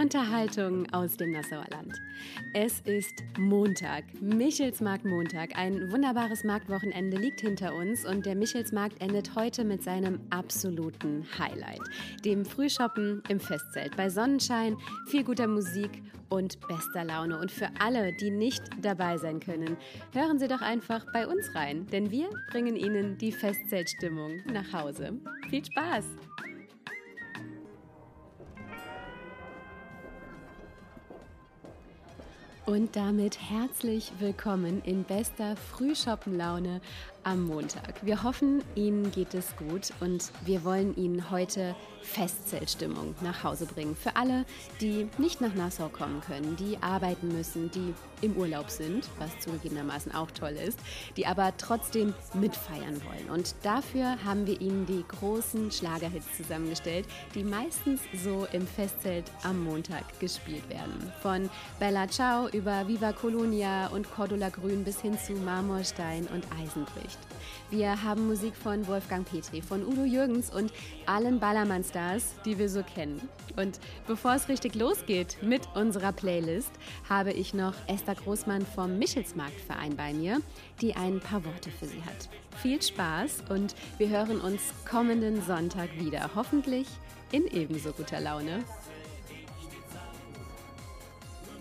Unterhaltung aus dem Nassauer Land. Es ist Montag, Michelsmarkt Montag. Ein wunderbares Marktwochenende liegt hinter uns und der Michelsmarkt endet heute mit seinem absoluten Highlight, dem Frühshoppen im Festzelt bei Sonnenschein, viel guter Musik und bester Laune. Und für alle, die nicht dabei sein können, hören Sie doch einfach bei uns rein, denn wir bringen Ihnen die Festzeltstimmung nach Hause. Viel Spaß! Und damit herzlich willkommen in bester Frühschoppenlaune am Montag. Wir hoffen, Ihnen geht es gut und wir wollen Ihnen heute Festzeltstimmung nach Hause bringen. Für alle, die nicht nach Nassau kommen können, die arbeiten müssen, die im Urlaub sind, was zugegebenermaßen auch toll ist, die aber trotzdem mitfeiern wollen. Und dafür haben wir Ihnen die großen Schlagerhits zusammengestellt, die meistens so im Festzelt am Montag gespielt werden. Von Bella Ciao über Viva Colonia und Cordula Grün bis hin zu Marmorstein und Eisenbricht. Wir haben Musik von Wolfgang Petri, von Udo Jürgens und allen Ballermann-Stars, die wir so kennen. Und bevor es richtig losgeht mit unserer Playlist, habe ich noch Esther Großmann vom Michelsmarktverein bei mir, die ein paar Worte für Sie hat. Viel Spaß und wir hören uns kommenden Sonntag wieder, hoffentlich in ebenso guter Laune.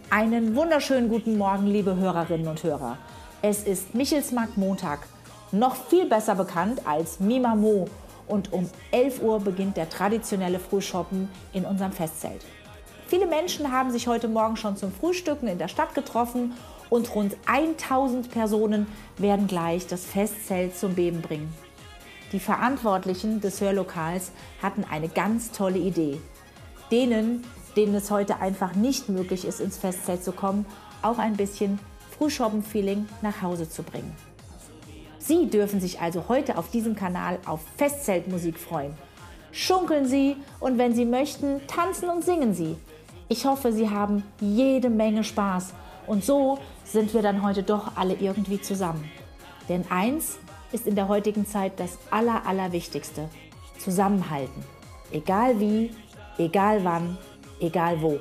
Einen wunderschönen guten Morgen, liebe Hörerinnen und Hörer. Es ist Michelsmarkt Montag noch viel besser bekannt als Mimamo. Und um 11 Uhr beginnt der traditionelle Frühshoppen in unserem Festzelt. Viele Menschen haben sich heute Morgen schon zum Frühstücken in der Stadt getroffen und rund 1000 Personen werden gleich das Festzelt zum Beben bringen. Die Verantwortlichen des Hörlokals hatten eine ganz tolle Idee. Denen, denen es heute einfach nicht möglich ist, ins Festzelt zu kommen, auch ein bisschen Frühshoppen-Feeling nach Hause zu bringen. Sie dürfen sich also heute auf diesem Kanal auf Festzeltmusik freuen. Schunkeln Sie und wenn Sie möchten, tanzen und singen Sie. Ich hoffe, Sie haben jede Menge Spaß und so sind wir dann heute doch alle irgendwie zusammen. Denn eins ist in der heutigen Zeit das Aller, Allerwichtigste. Zusammenhalten. Egal wie, egal wann, egal wo.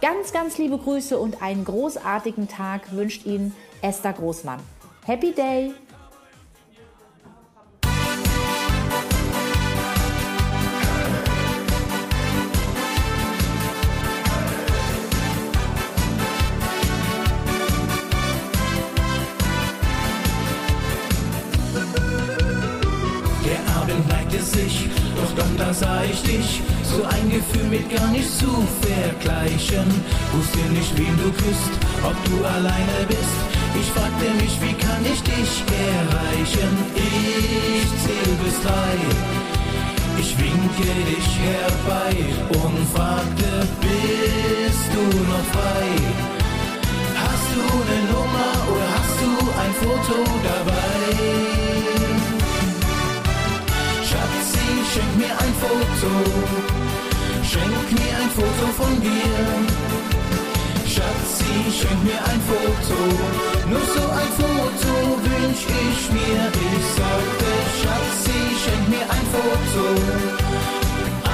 Ganz, ganz liebe Grüße und einen großartigen Tag wünscht Ihnen Esther Großmann. Happy Day! Vergleichen. Wusste nicht, wen du küsst, ob du alleine bist. Ich fragte mich, wie kann ich dich erreichen? Ich zähl bis drei. Ich winke dich herbei und fragte, bist du noch frei? Hast du eine Nummer oder hast du ein Foto dabei? Schenk mir ein Foto, schenk mir ein Foto von dir. Schatzi, schenk mir ein Foto, nur so ein Foto wünsch ich mir. Ich sagte, Schatzi, schenk mir ein Foto,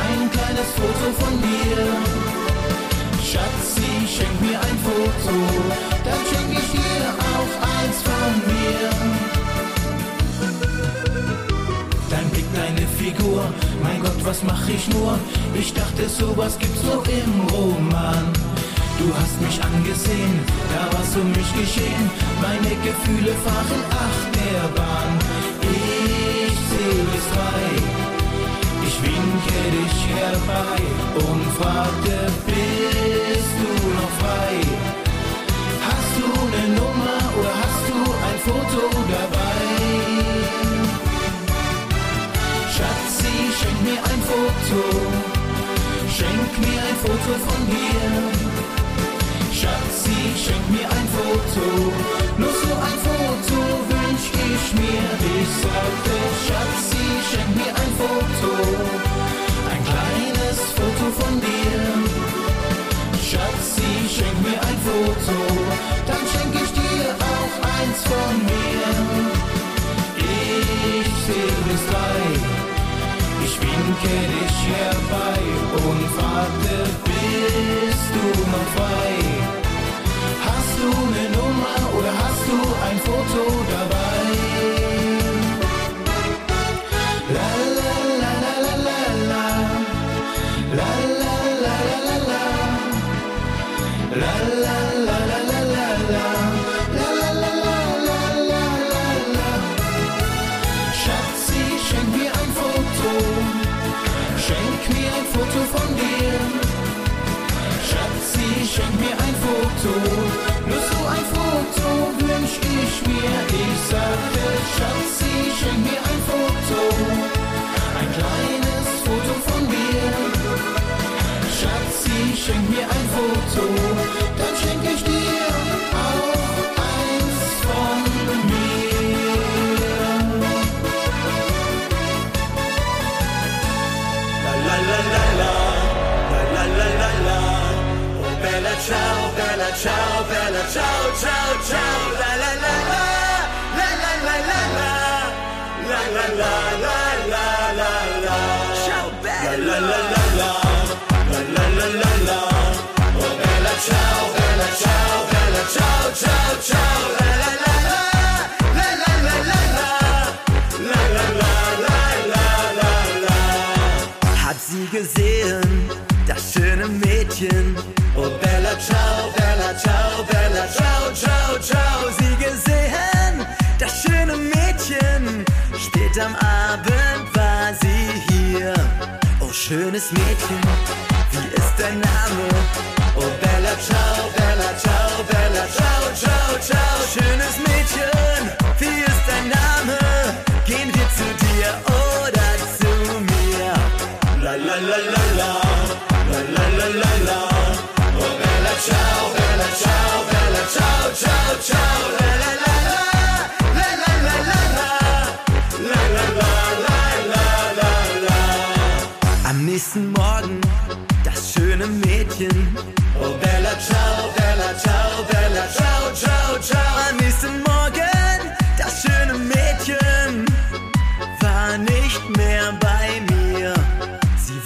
ein kleines Foto von dir. Schatzi, schenk mir ein Foto, dann schenk ich dir auch eins von mir. deine Figur. Mein Gott, was mach ich nur? Ich dachte, sowas gibt's nur im Roman. Du hast mich angesehen, da war's um mich geschehen. Meine Gefühle fahren Achterbahn. Ich zähl bis drei. Ich winke dich herbei und fragte, bist du noch frei? Hast du eine Nummer oder hast du ein Foto dabei? schenk mir ein Foto, schenk mir ein Foto von dir. Schatzi, schenk mir ein Foto. Nur so ein Foto wünsch ich mir. Ich sagte, Schatzi, schenk mir ein Foto. Ein kleines Foto von dir. Schatzi, schenk mir ein Foto. Dann schenk ich dir auch eins von mir. Ich zähl bis drei. Ich winke dich herbei und warte, bist du noch frei? du eine Nummer oder hast du ein Foto dabei? ciao, bella ciao, ciao, ciao, la la la la, la la la la la, la la la la la la la, ciao bella, la la la la. Mädchen.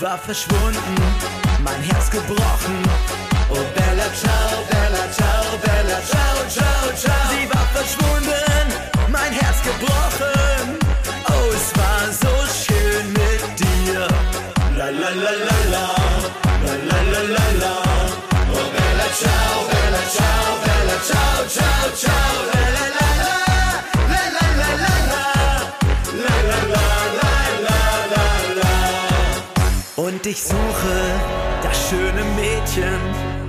war verschwunden, mein Herz gebrochen. Oh Bella Ciao, Bella Ciao, Bella Ciao, Ciao, Ciao. Sie war verschwunden, mein Herz gebrochen. ich suche das schöne Mädchen.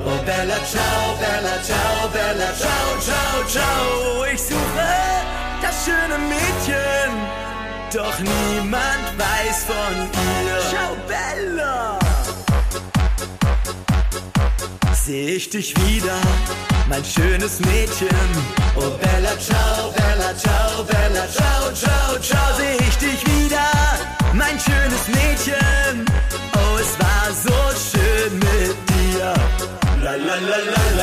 Oh Bella Ciao, Bella Ciao, Bella Ciao, Ciao, Ciao. Ich suche das schöne Mädchen, doch niemand weiß von ihr. Ciao, Bella. Seh ich dich wieder, mein schönes Mädchen. Oh Bella Ciao, Bella Ciao, Bella Ciao, Ciao, Ciao. Seh ich dich wieder, mein schönes Mädchen. la la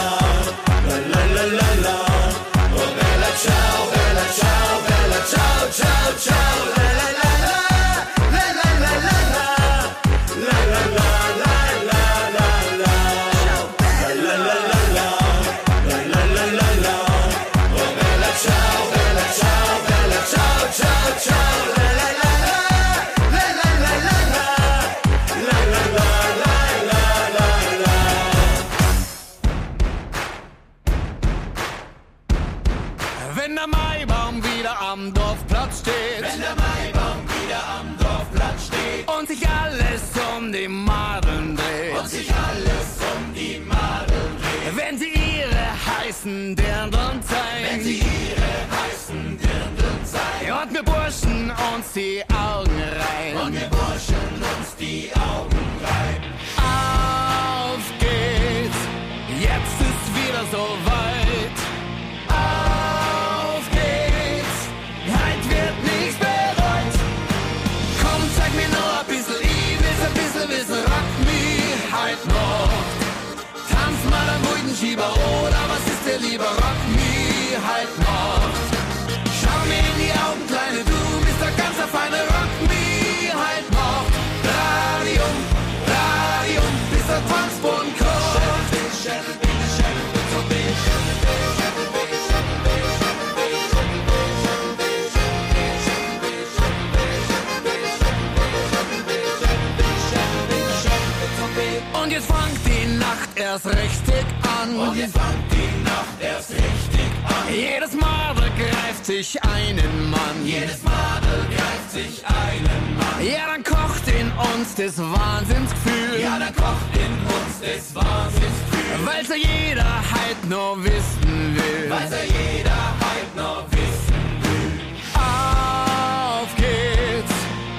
jetzt fangt die Nacht erst richtig an. Jedes Madel greift sich einen Mann. Jedes Madel greift sich einen Mann. Ja, dann kocht in uns das Wahnsinnsgefühl. Ja, dann kocht in uns das Wahnsinnsgefühl. Weil's ja jeder halt nur wissen will. Weil's ja jeder halt nur wissen will. Auf geht's,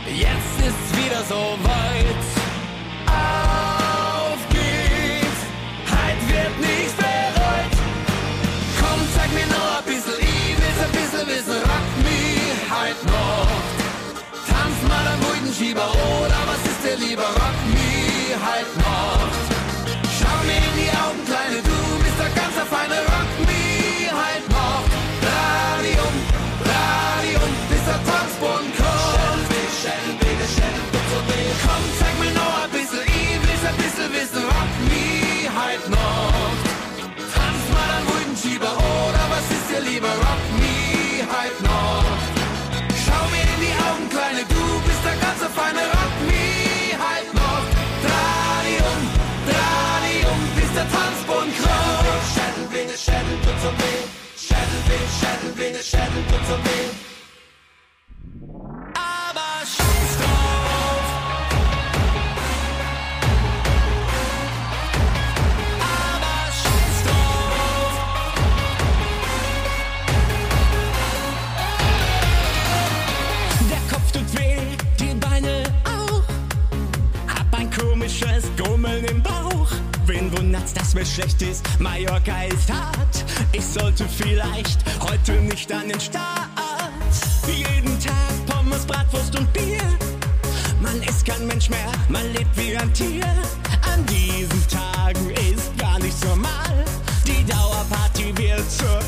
jetzt ist's wieder so weit. Am Schieber oder was ist dir lieber, rock mich halt noch. Schau mir in die Augen, Kleine, du bist der ganz feine Rock mich halt noch. Radium, Radium, bis der Tanzboden kommt. Komm, zeig mir noch ein bisschen, ich will's ein bisschen wissen, rock mich halt noch. Tanz mal an ruhigen oder was ist dir lieber, feine Rock mich halt noch. Radium, Radium, bis der Tanzboden kraut. Schädelblinge, Schädel, tut so weh. Schädelblinge, Schädelblinge, Schädel, tut so weh. Wundert's, dass mir schlecht ist? Mallorca ist hart. Ich sollte vielleicht heute nicht an den Start. Jeden Tag Pommes, Bratwurst und Bier. Man ist kein Mensch mehr, man lebt wie ein Tier. An diesen Tagen ist gar nichts normal. Die Dauerparty wird zur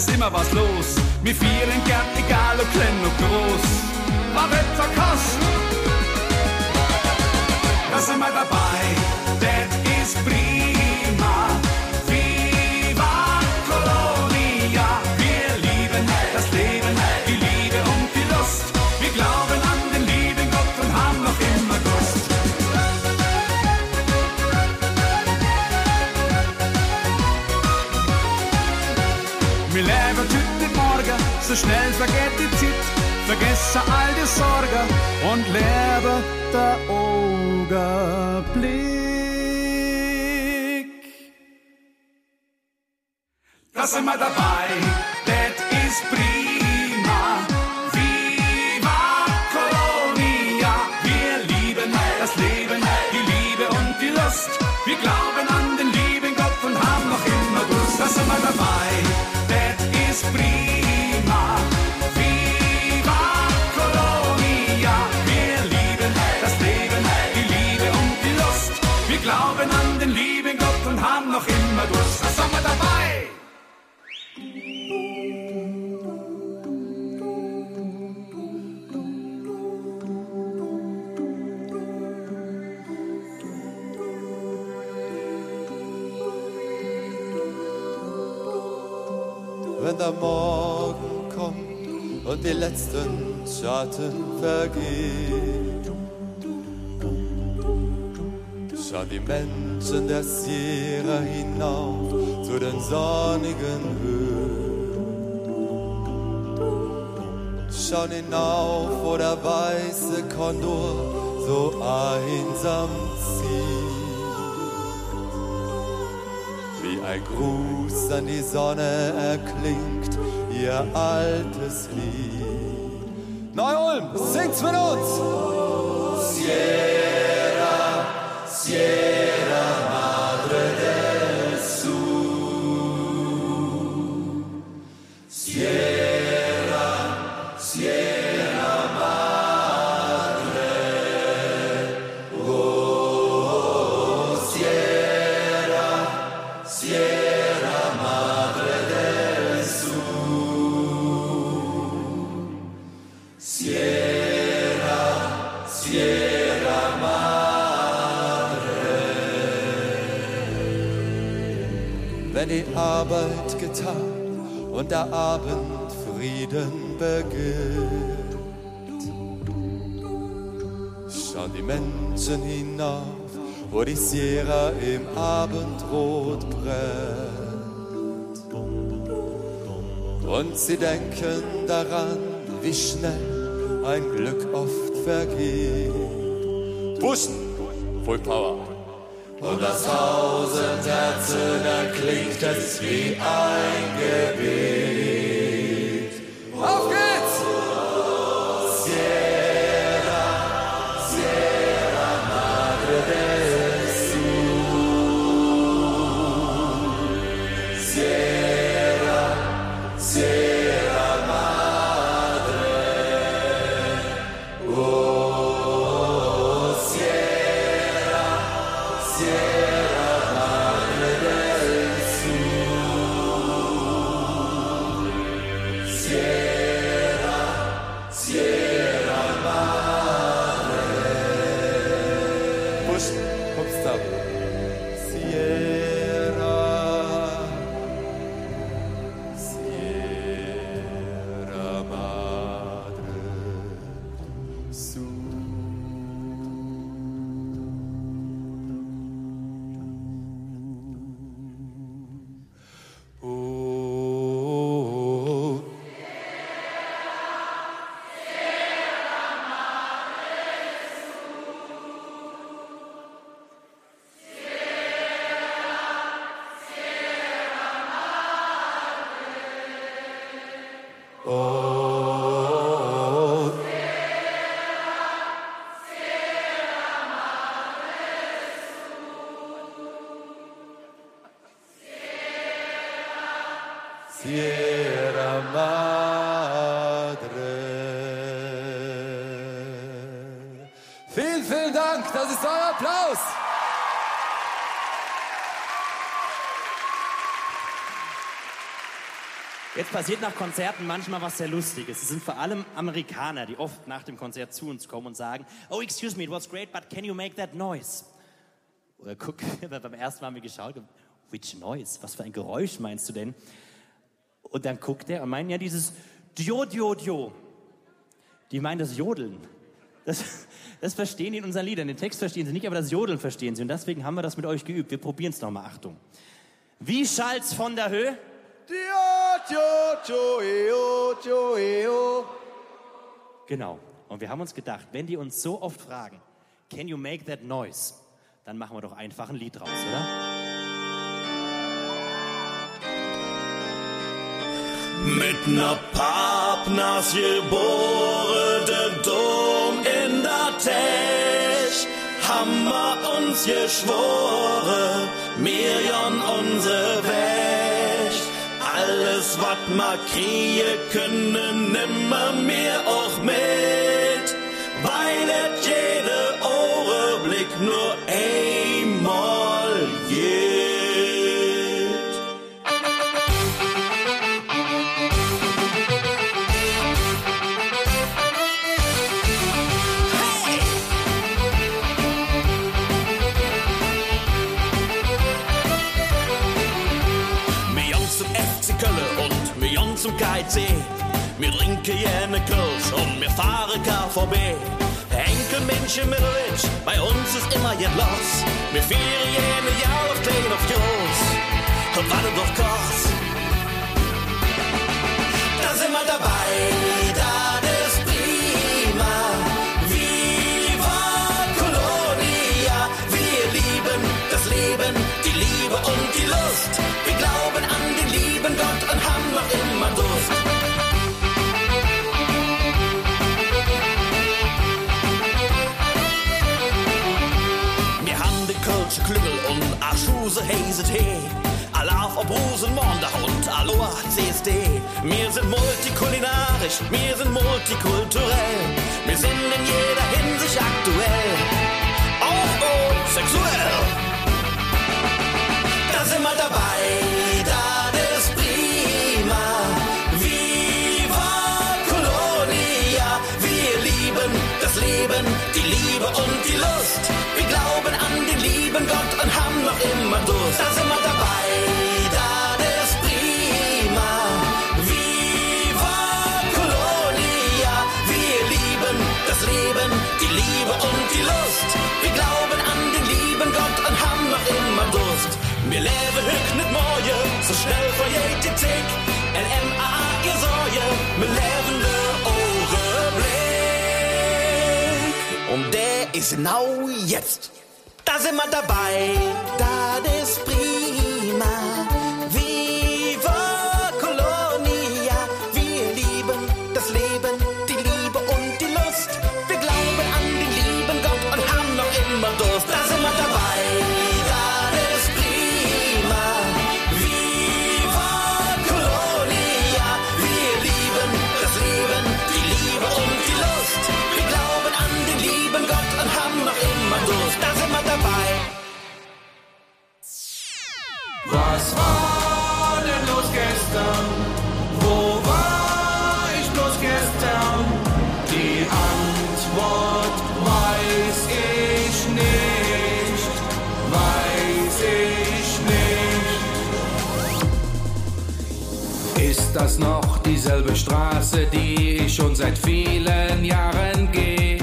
ist immer was los. Mir fehlen gern, egal ob klein oder groß. Baretta Kost, da sind wir dabei, das ist prima. so schnell vergeht die Zeit, vergesse all die Sorgen und lebe der Augenblick. Das sind wir dabei. Letzten Schatten vergehen. Schauen die Menschen der Sierra hinauf zu den sonnigen Höhen. Schauen hinauf, wo der weiße Kondor so einsam zieht. Wie ein Gruß an die Sonne erklingt ihr altes Lied. Neu-Ulm, singt's mit uns! Sierra, Sierra Sierra Madre. Wenn die Arbeit getan und der Abend Frieden beginnt, schauen die Menschen hinauf, wo die Sierra im Abendrot brennt. Und sie denken daran, wie schnell ein Glück oft vergeht. Pushen, Full Power. Und das tausend Herzen erklingt es wie ein Gebet. Passiert nach Konzerten manchmal was sehr Lustiges. Es sind vor allem Amerikaner, die oft nach dem Konzert zu uns kommen und sagen, oh, excuse me, it was great, but can you make that noise? Oder guck, beim ersten Mal haben wir geschaut, which noise? Was für ein Geräusch meinst du denn? Und dann guckt er und meint ja dieses Dio, Dio, Dio. Die meinen das Jodeln. Das, das verstehen die in unseren Liedern. Den Text verstehen sie nicht, aber das Jodeln verstehen sie. Und deswegen haben wir das mit euch geübt. Wir probieren es nochmal. Achtung. Wie schallt's von der Höhe? Genau. Und wir haben uns gedacht, wenn die uns so oft fragen, can you make that noise? Dann machen wir doch einfach ein Lied draus, oder? Mit ner Papnas den Dom in der Tech, haben wir uns geschworen, mir jon unsere Weg. Alles, wat ma kriege können, nimmer mir auch mit, weil et jede Augenblick nur einmal zum Kölle und mir trinken gerne Kölsch und wir fahren KVB. Enkelmenschen Middlewitz, bei uns ist immer jetzt los. Wir feiern jene Jahr auf klein auf Jungs. Und warte doch kurz. Da sind wir dabei, Tee. Alaf ob Rosenmontag und Aloha CSD. Wir sind multikulinarisch, wir sind multikulturell. Wir sind in jeder Hinsicht aktuell. Auch und sexuell. Da sind wir dabei, immer Durst. Da sind wir dabei, das ist prima. Viva Colonia, wir lieben das Leben, die Liebe und die Lust. Wir glauben an den lieben Gott und haben immer Durst. Wir leben höchst nicht morgen, so schnell vergeht die Tick. LMA, ihr Säue, wir leben der Blick. Und der ist genau jetzt. Da sind wir dabei, das ist prima. Das noch dieselbe Straße, die ich schon seit vielen Jahren gehe?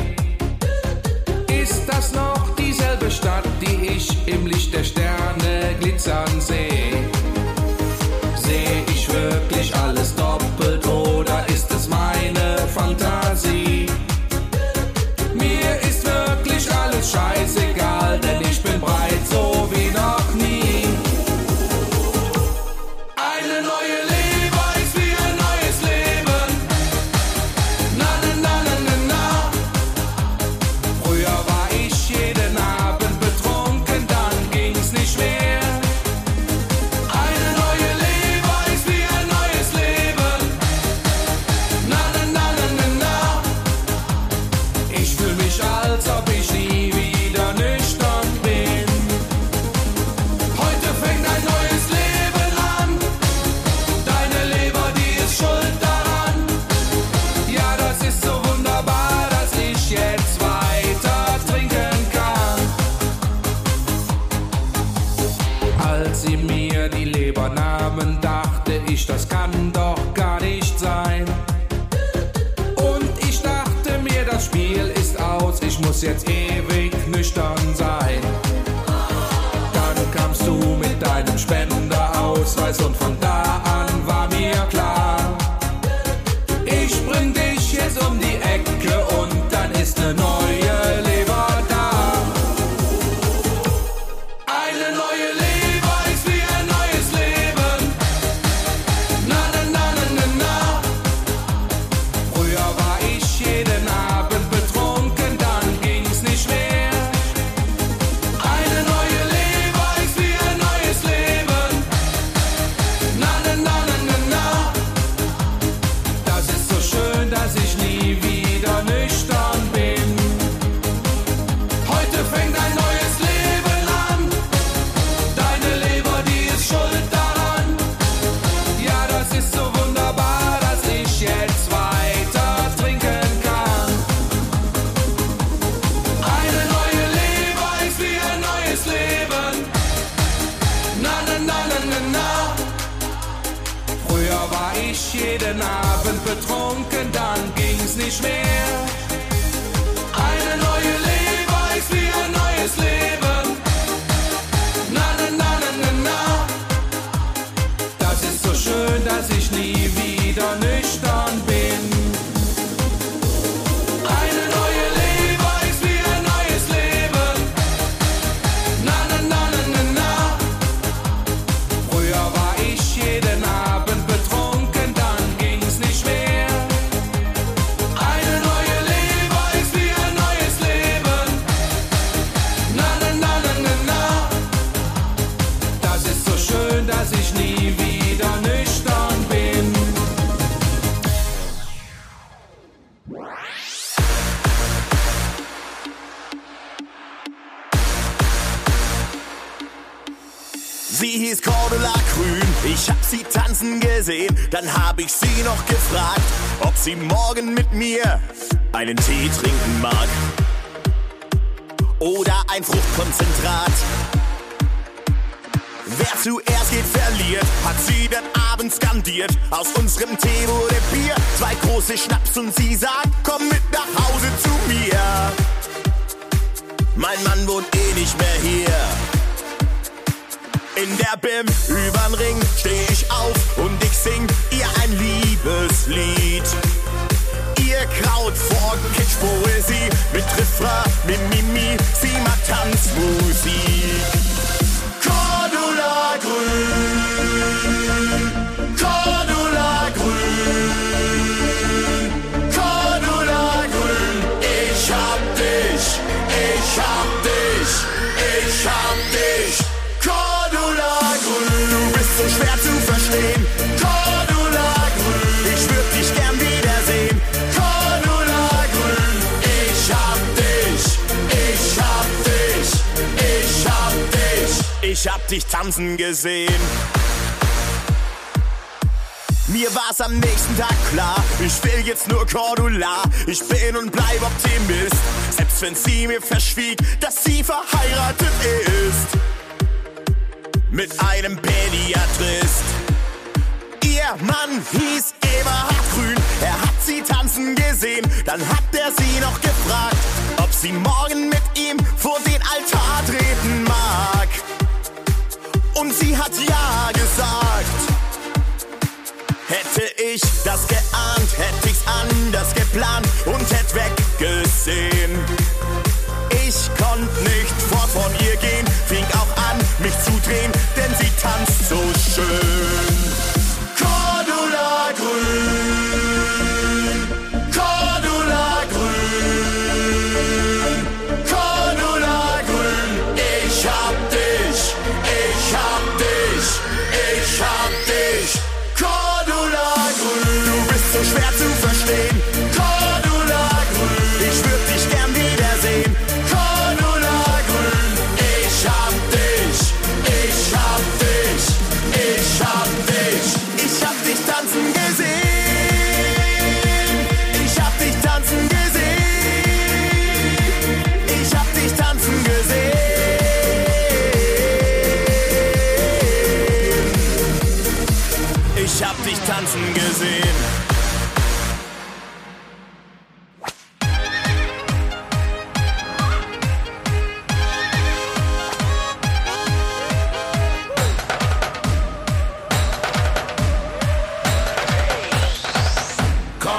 Ist das noch dieselbe Stadt, die ich im Licht der Sterne glitzern sehe? Sehe ich wirklich alles doppelt muss jetzt ewig nüchtern sein. Dann kamst du mit deinem Spenderausweis und von da an sie morgen mit mir einen Tee trinken mag. Oder ein Fruchtkonzentrat. Wer zuerst geht, verliert, hat sie den Abend skandiert. Aus unserem Tee wurde Bier, zwei große Schnaps und sie sagt, komm mit nach Hause zu mir. Mein Mann wohnt eh nicht mehr hier. In der BIM übern Ring steh ich auf und ich sing ihr ein Liebeslied. Kraut vor Kitschpoesie mit Refrain, Mimimi, sie macht Tanzmusik. Dich tanzen gesehen. Mir war's am nächsten Tag klar, ich will jetzt nur Cordula. Ich bin und bleib Optimist, selbst wenn sie mir verschwieg, dass sie verheiratet ist. Mit einem Pädiatrist. Ihr Mann hieß Eberhard Grün, er hat sie tanzen gesehen. Dann hat er sie noch gefragt, ob sie morgen mit ihm vor den Altar treten mag. Und sie hat ja gesagt. Hätte ich das geahnt, hätte ich's anders geplant und hätte weggesehen. Ich konnte nicht fort von ihr gehen, fing auch an, mich zu drehen, denn sie tanzt so schön. Cordula grün,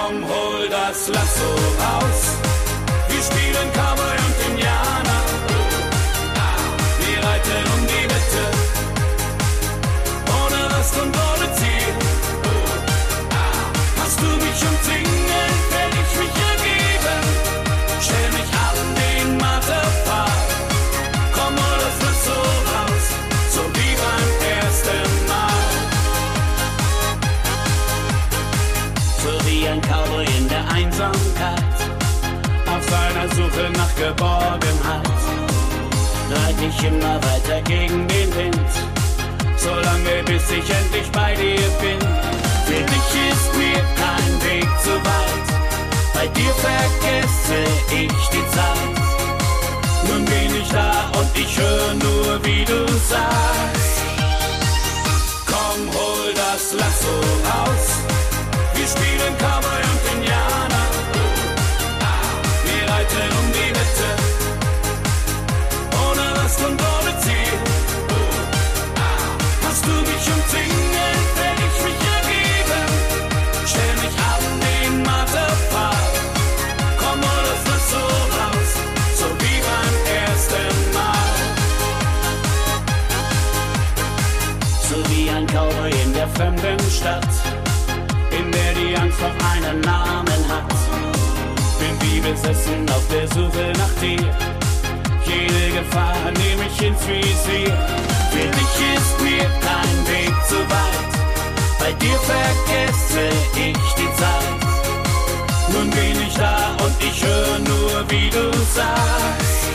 Komm, hol das Lasso raus. Wir spielen Cowboy Geborgenheit, reite ich immer weiter gegen den Wind, solange bis ich endlich bei dir bin. Für dich ist mir kein Weg zu weit, bei dir vergesse ich die Zeit. Nun bin ich da und ich höre nur, wie du sagst. Komm, hol das Lasso raus. zu keinen Namen hat. Bin wie besessen auf der Suche nach dir. Jede Gefahr nehme ich ins Visier. Für dich ist mir kein Weg zu weit. Bei dir vergesse ich die Zeit. Nun bin ich da und ich höre nur, wie du sagst.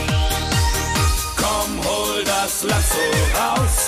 Komm, hol das Lasso raus.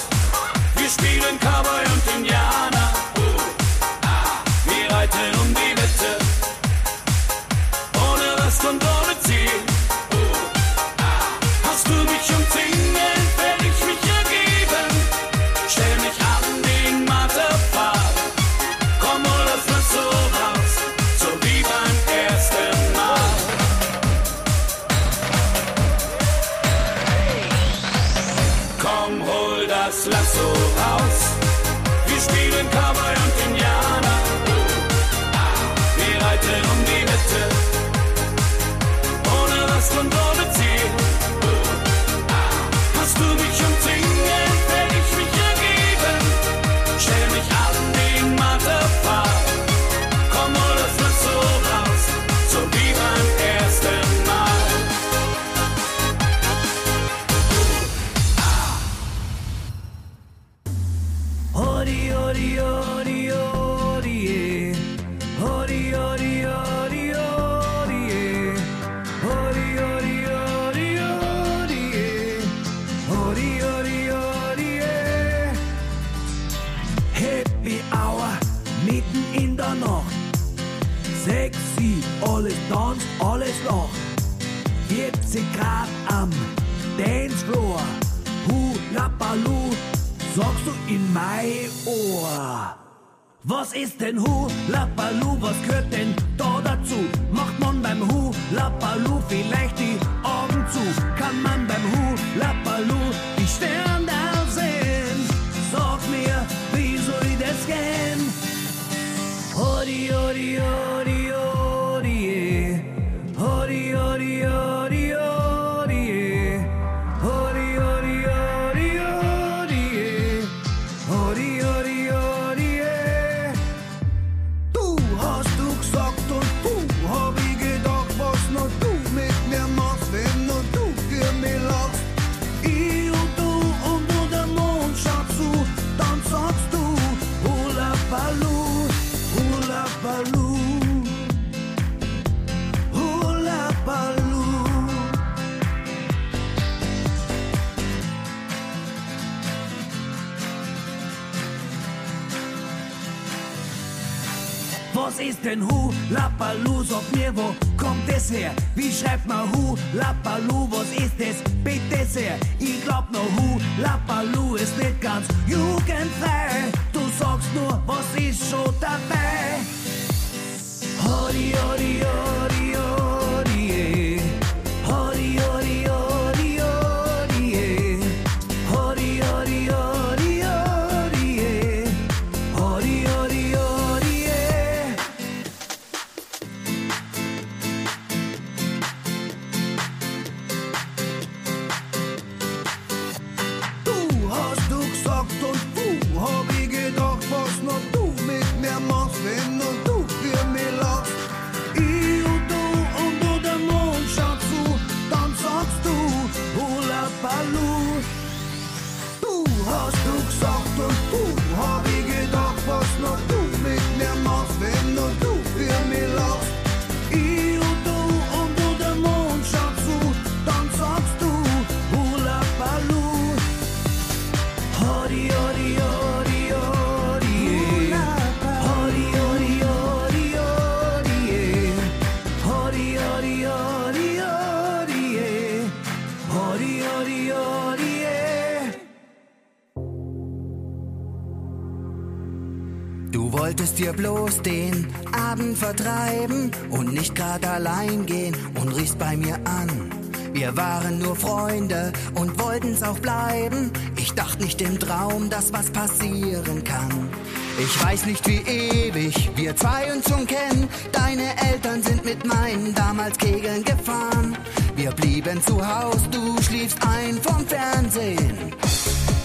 Vertreiben und nicht grad allein gehen und riechst bei mir an. Wir waren nur Freunde und wollten's auch bleiben. Ich dachte nicht im Traum, dass was passieren kann. Ich weiß nicht wie ewig wir zwei uns schon kennen. Deine Eltern sind mit meinen damals Kegeln gefahren. Wir blieben zu Haus, du schliefst ein vom Fernsehen.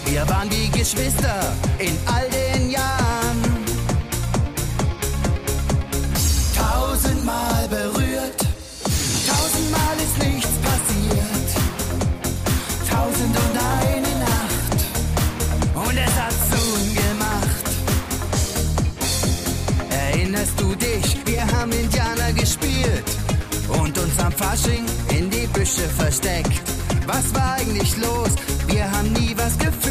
Wir waren wie Geschwister in all den Jahren. Fasching in die Büsche versteckt. Was war eigentlich los? Wir haben nie was gefühlt.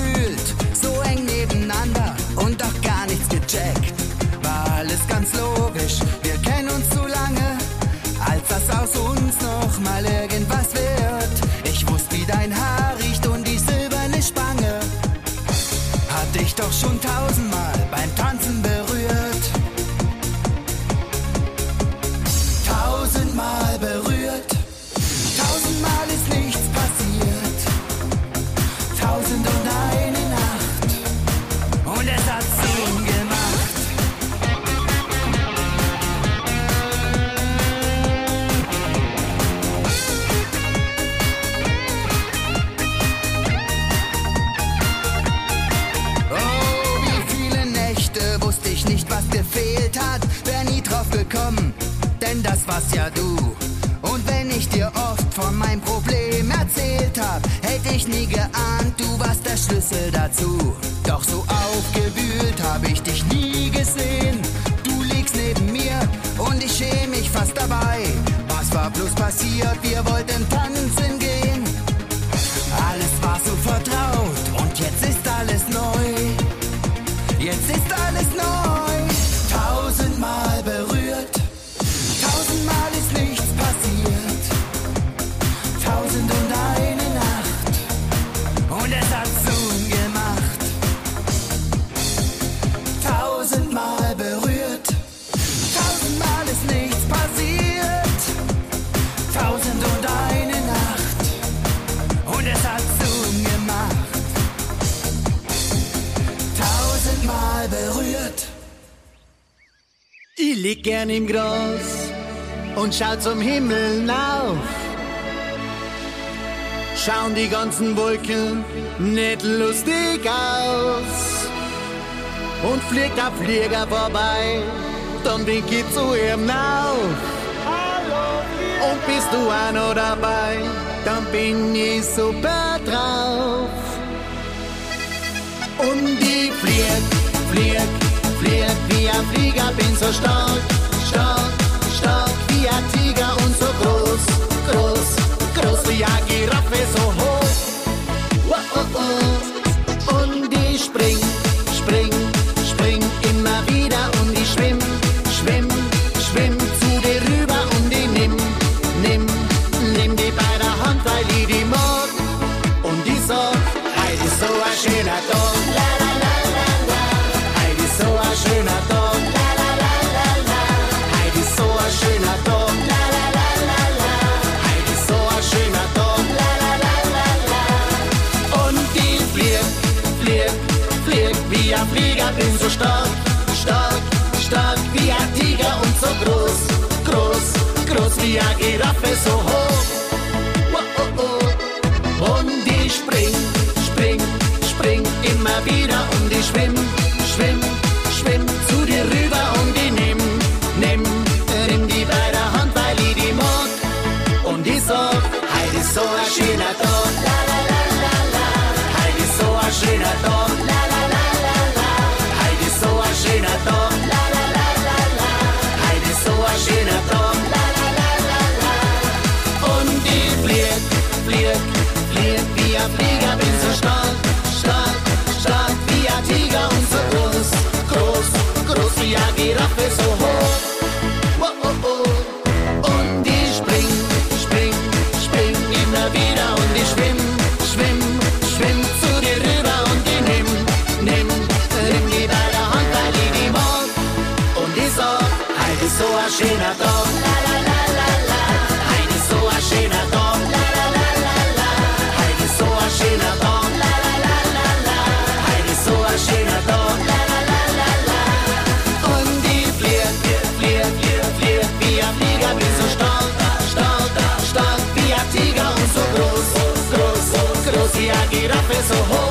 warst ja du. Und wenn ich dir oft von meinem Problem erzählt hab, hätte ich nie geahnt, du warst der Schlüssel dazu. Doch so aufgewühlt hab ich dich nie gesehen. Du liegst neben mir und ich schäme mich fast dabei. Was war bloß passiert? Wir wollten lieg gern im Gras und schau zum Himmel auf. Schauen die ganzen Wolken nicht lustig aus. Und fliegt der Flieger vorbei, dann wink ich zu ihm auf. Und bist du auch noch dabei, dann bin ich super drauf. Und die flieg, flieg, wird wie ein Flieger, bin so stark, stark, stark wie ein Tiger und so groß, groß, groß wie eine Giraffe, so hoch. Oh, oh, oh. día y so hoch. so hold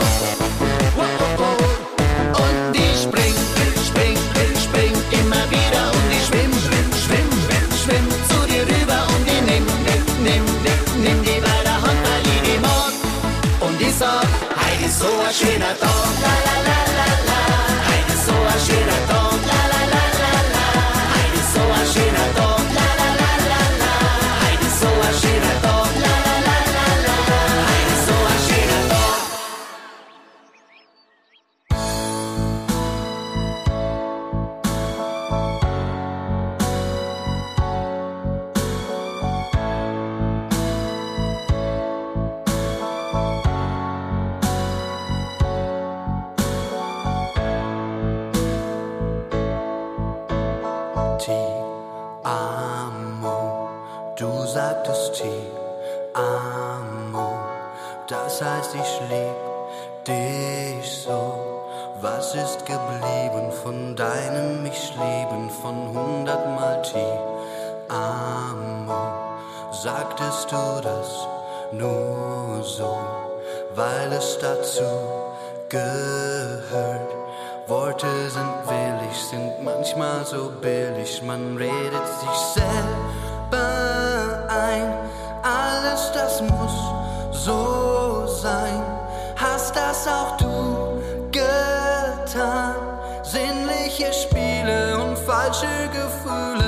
Gespräche, Spiele und falsche Gefühle.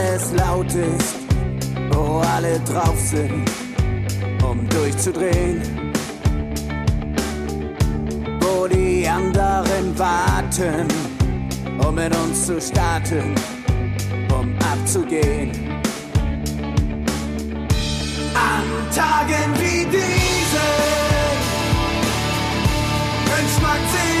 Alles laut ist, wo alle drauf sind, um durchzudrehen. Wo die anderen warten, um mit uns zu starten, um abzugehen. An Tagen wie diesen wünscht man sich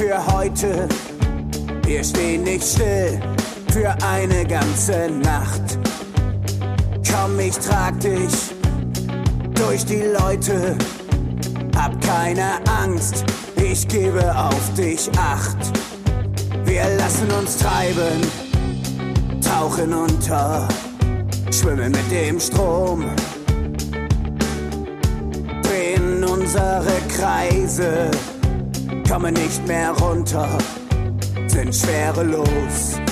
für heute. Wir stehen nicht still für eine ganze Nacht. Komm, ich trag dich durch die Leute. Hab keine Angst, ich gebe auf dich Acht. Wir lassen uns treiben, tauchen unter, schwimmen mit dem Strom. Drehen unsere Kreise, kommen nicht mehr runter sind schwerelos.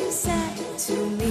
you said to me.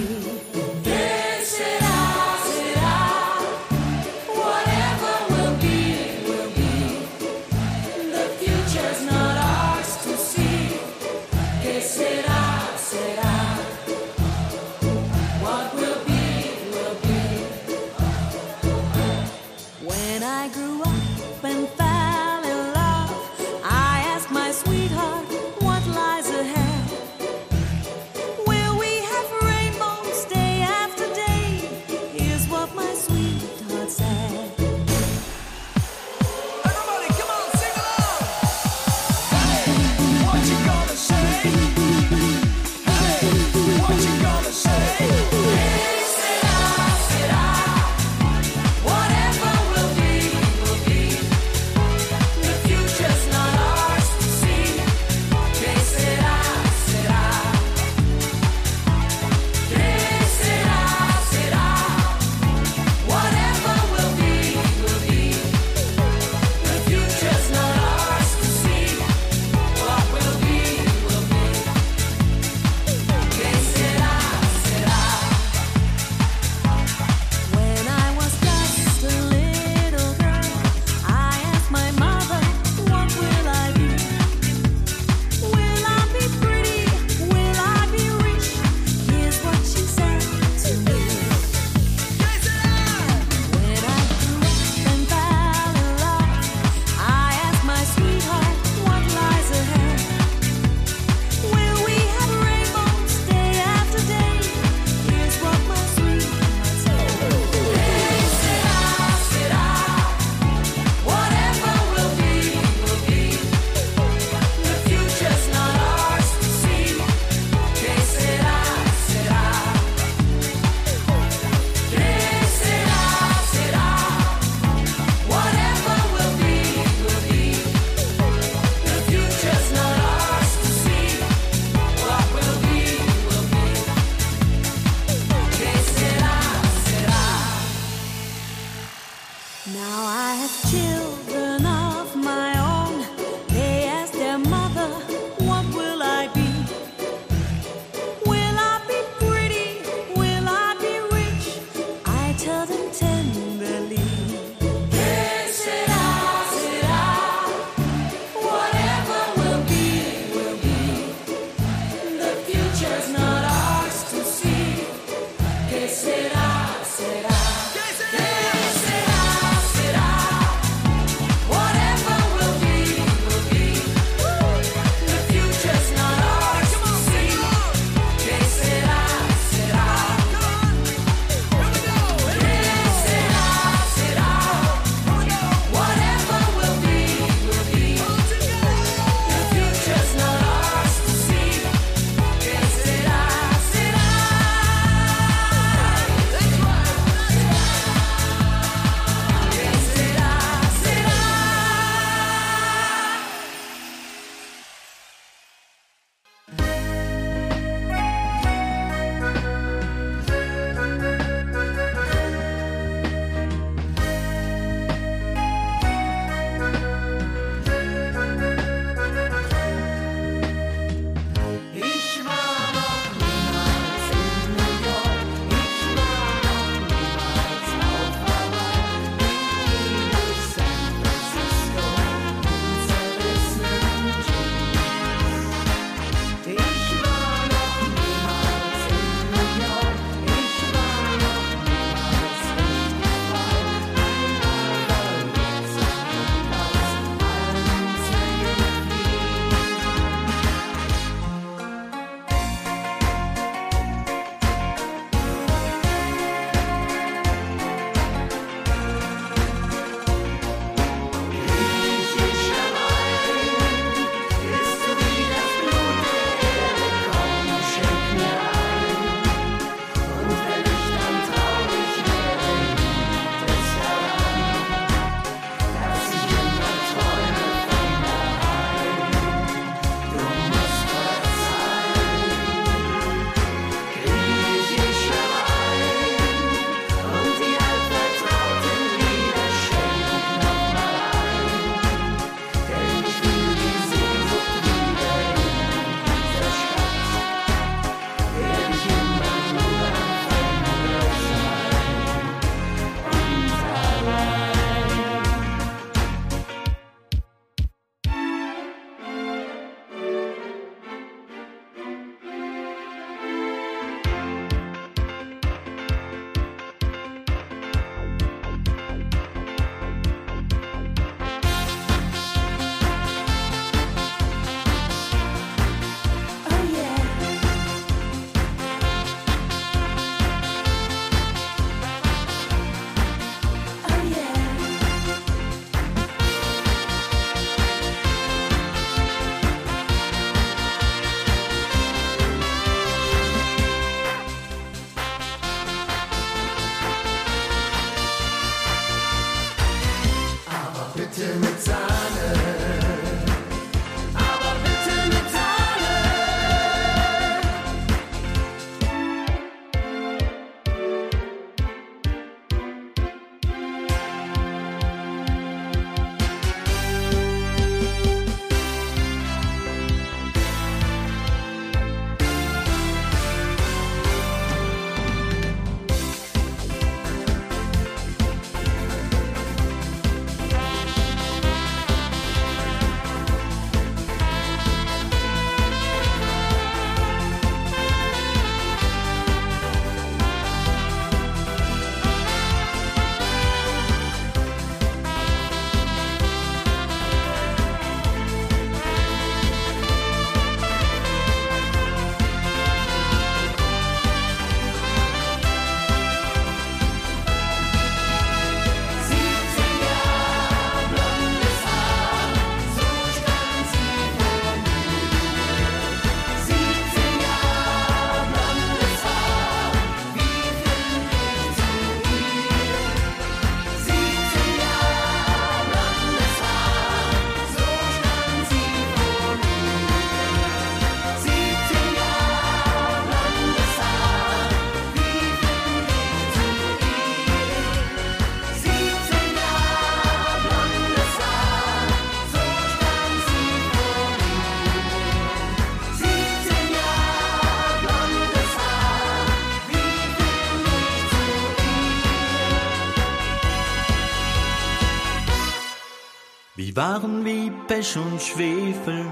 Waren wie Pech und Schwefel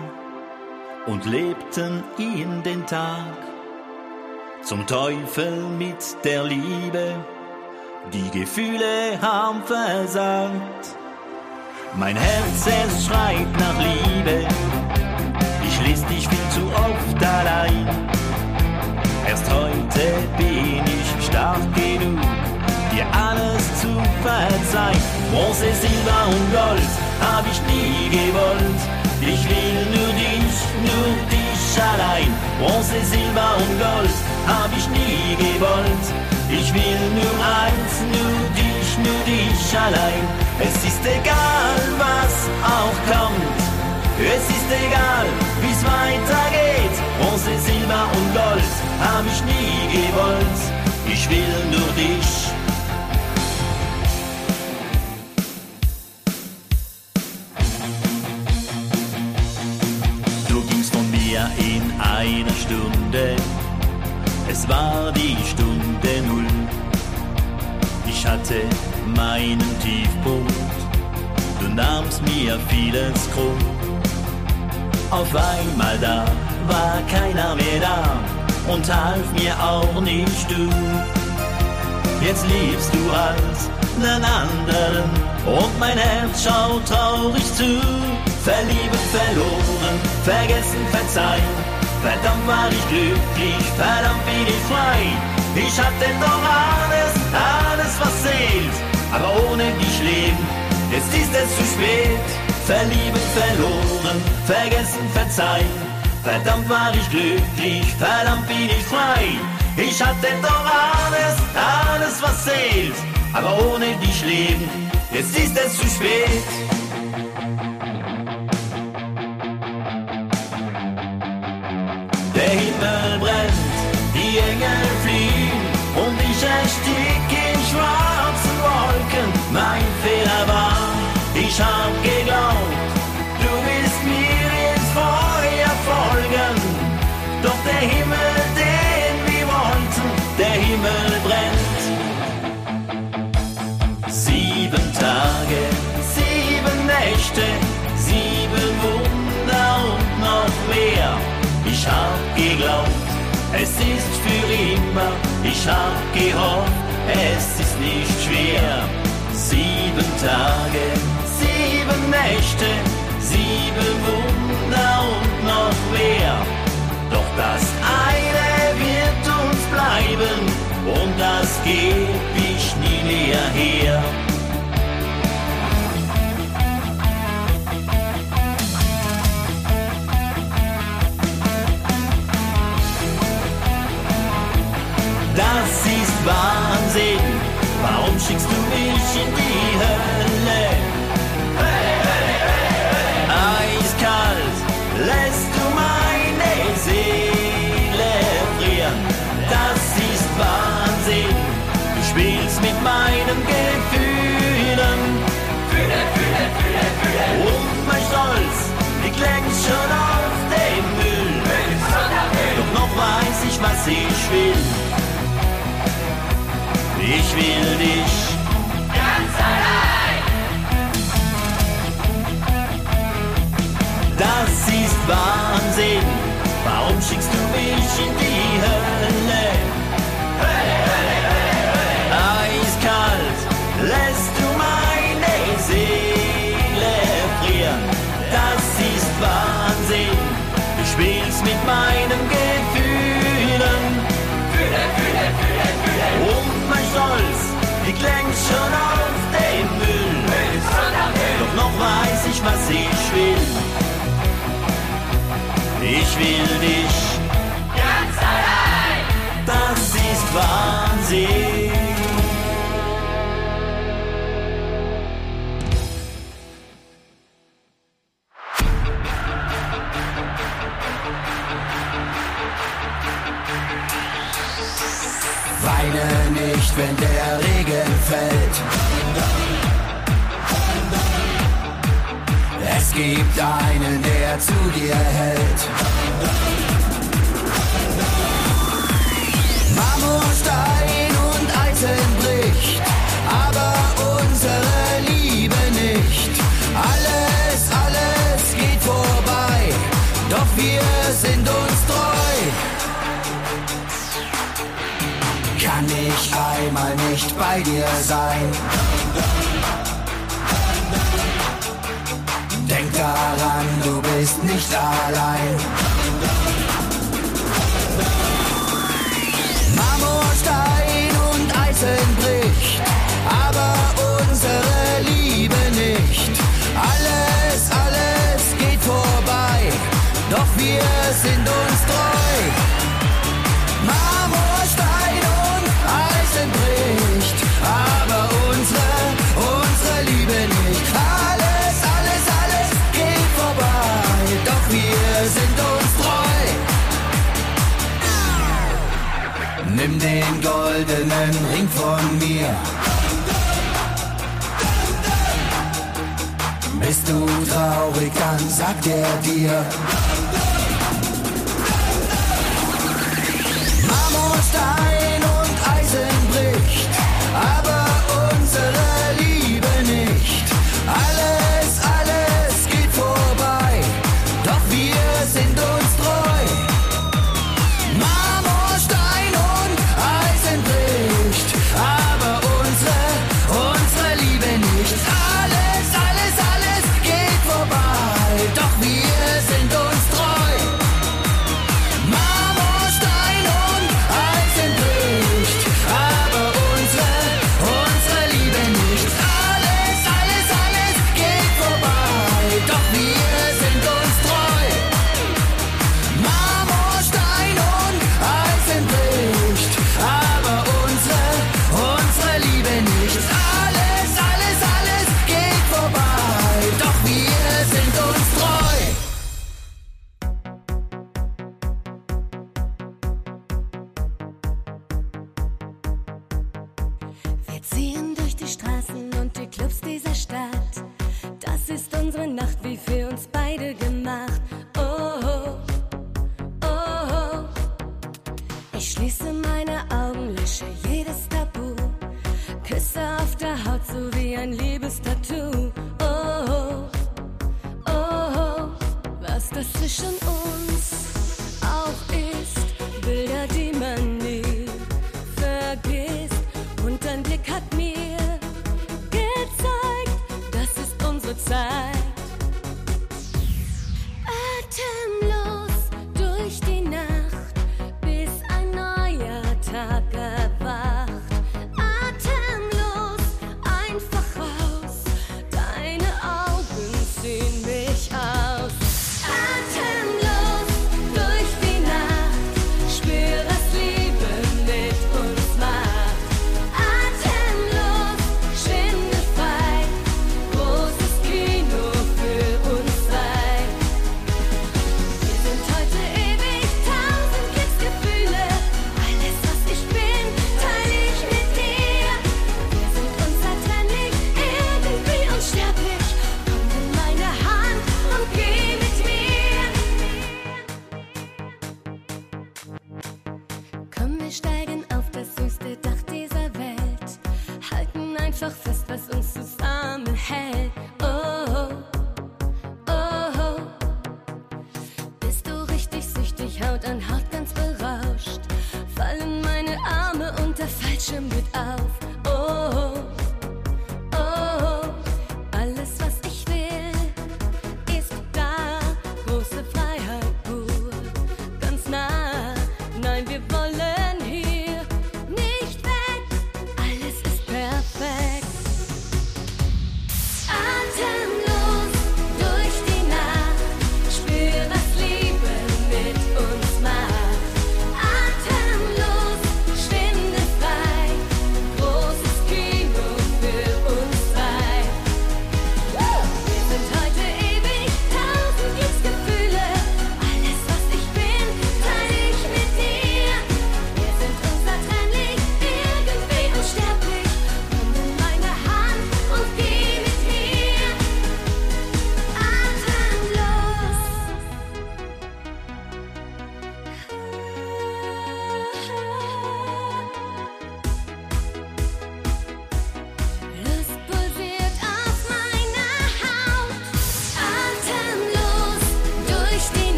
und lebten in den Tag. Zum Teufel mit der Liebe, die Gefühle haben versagt. Mein Herz, es schreit nach Liebe, ich ließ dich viel zu oft allein. Erst heute bin ich stark genug, dir alles zu verzeihen. Bronze, Silber und Gold hab ich nie gewollt. Ich will nur dich, nur dich allein. Bronze, Silber und Gold hab ich nie gewollt. Ich will nur eins, nur dich, nur dich allein. Es ist egal, was auch kommt. Es ist egal, wie's weitergeht. Bronze, Silber und Gold hab ich nie gewollt. Ich will nur dich. Einer Stunde. Es war die Stunde Null. Ich hatte meinen Tiefpunkt. Du nahmst mir vieles krumm. Auf einmal da war keiner mehr da und half mir auch nicht du. Jetzt liebst du als den anderen und mein Herz schaut traurig zu. Verlieben, verloren, vergessen, verzeihen. Verdammt war ich glücklich, verdammt bin ich frei. Ich hatte doch alles, alles was zählt, aber ohne dich leben, jetzt ist es zu spät. Verlieben, verloren, vergessen, verzeihen. Verdammt war ich glücklich, verdammt bin ich frei. Ich hatte doch alles, alles was zählt, aber ohne dich leben, jetzt ist es zu spät. Himmel brennt, die Engel fliegen und ich erstick in schwarzen Wolken. Mein Fehler war, ich hab hab geglaubt, es ist für immer. Ich hab gehofft, es ist nicht schwer. Sieben Tage, sieben Nächte, sieben Wunder und noch mehr. Doch das eine wird uns bleiben und das geb ich nie mehr her. Wahnsinn. Warum schickst du mich in die Hölle? Eiskalt lässt du meine Seele frieren. Das ist Wahnsinn. Du spielst mit meinen Gefühlen. Fühle, fühle, fühle, fühle. Und mein Stolz liegt längst schon auf dem Müll. Doch noch weiß ich, was ich will. Ich will dich ganz allein. Das ist Wahnsinn. Warum schickst du mich in die Hölle? Hölle, Hölle, Hölle, Hölle. Eiskalt lässt du meine Seele frieren. Das ist Wahnsinn. Du spielst mit meinen Gefühlen. Längst schon auf dem Müll. Doch noch weiß ich, was ich will. Ich will dich ganz allein. Das ist Wahnsinn. Weine nicht, wenn der Regen fällt. Es gibt einen, der zu dir hält. ich einmal nicht bei dir sein. Denk daran, du bist nicht allein. goldenen Ring von mir. Bist du traurig, dann sagt er dir. Marmorstein und Eisen bricht, aber unsere Liebe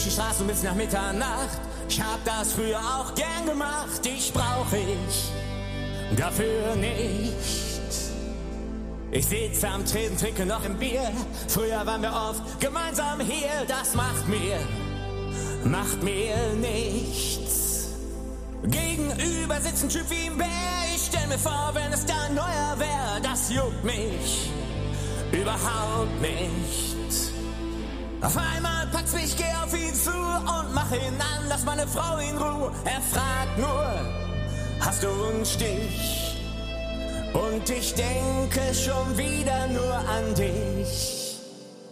durch die Straßen bis nach Mitternacht. Ich hab das früher auch gern gemacht, dich brauch ich dafür nicht. Ich sitz am Tresen, trinke noch ein Bier. Früher waren wir oft gemeinsam hier, das macht mir, macht mir nichts. Gegenüber sitzt ein Typ wie ein Bär, ich stell mir vor, wenn es da neuer wäre. das juckt mich überhaupt nicht. Auf einmal packt's mich, geh auf ihn zu und mach ihn an, lass meine Frau in Ruhe. Er fragt nur, hast du einen Stich? Und ich denke schon wieder nur an dich.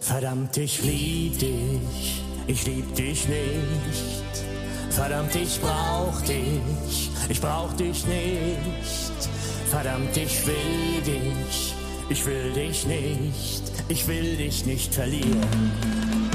Verdammt, ich lieb dich, ich lieb dich nicht. Verdammt, ich brauch dich, ich brauch dich nicht. Verdammt, ich will dich, ich will dich nicht ich will dich nicht verlieren.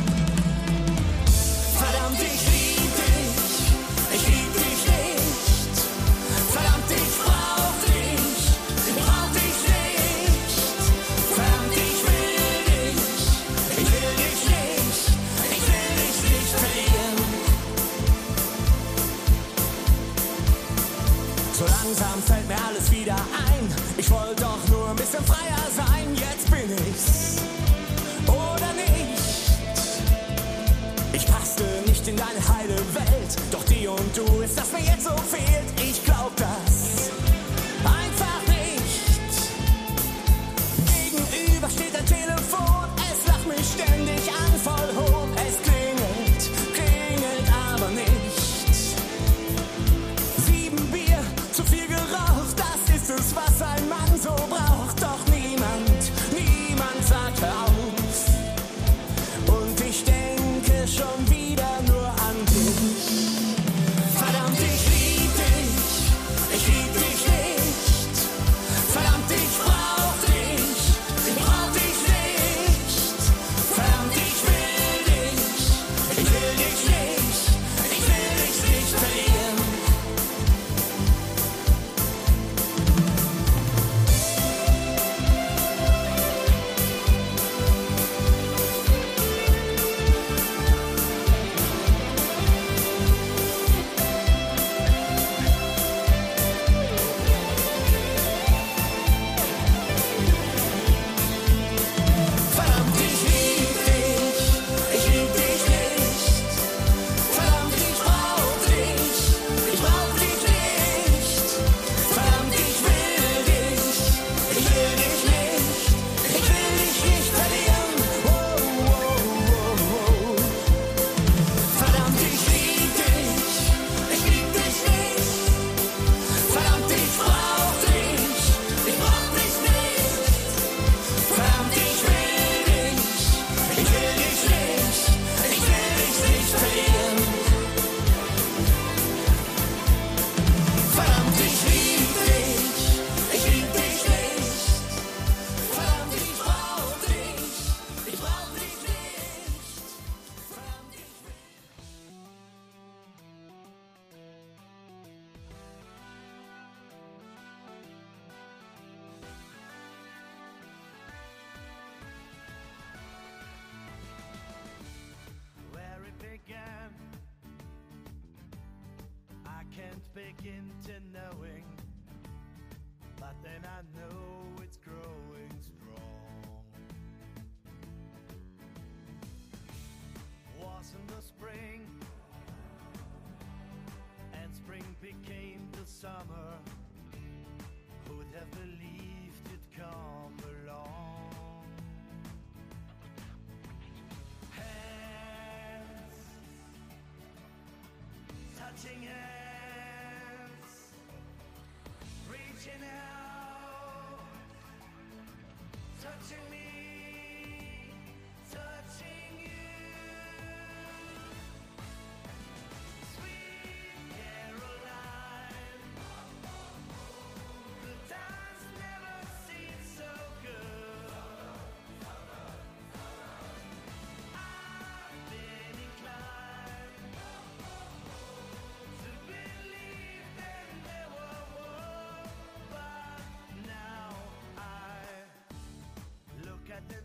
imagem é.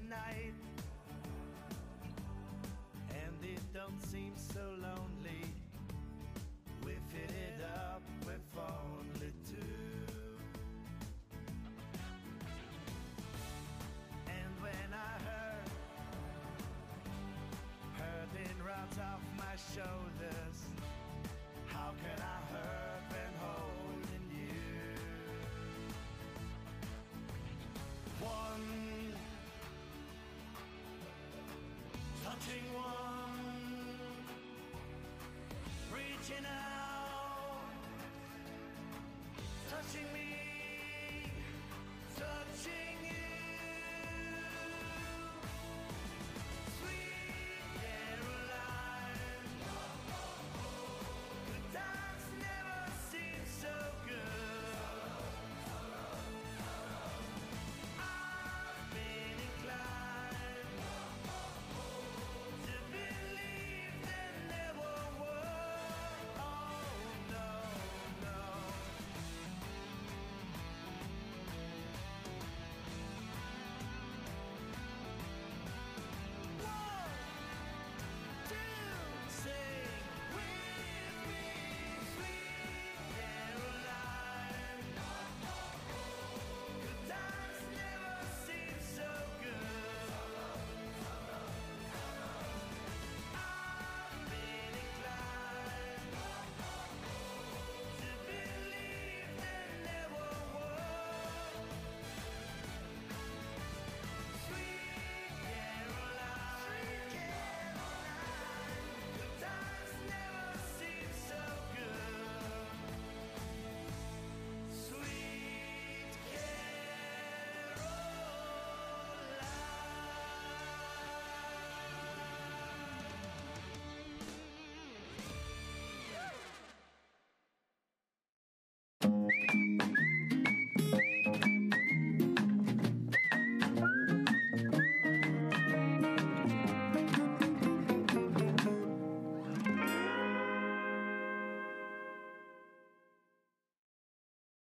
night. And it don't seem so lonely. Touching one, reaching out, touching me